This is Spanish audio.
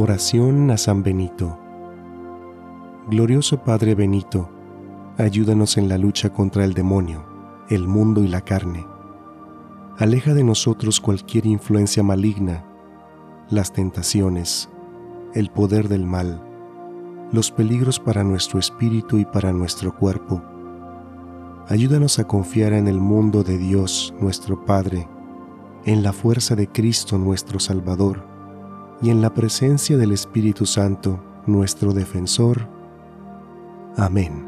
Oración a San Benito. Glorioso Padre Benito, ayúdanos en la lucha contra el demonio, el mundo y la carne. Aleja de nosotros cualquier influencia maligna, las tentaciones, el poder del mal, los peligros para nuestro espíritu y para nuestro cuerpo. Ayúdanos a confiar en el mundo de Dios, nuestro Padre, en la fuerza de Cristo nuestro Salvador y en la presencia del Espíritu Santo, nuestro defensor. Amén.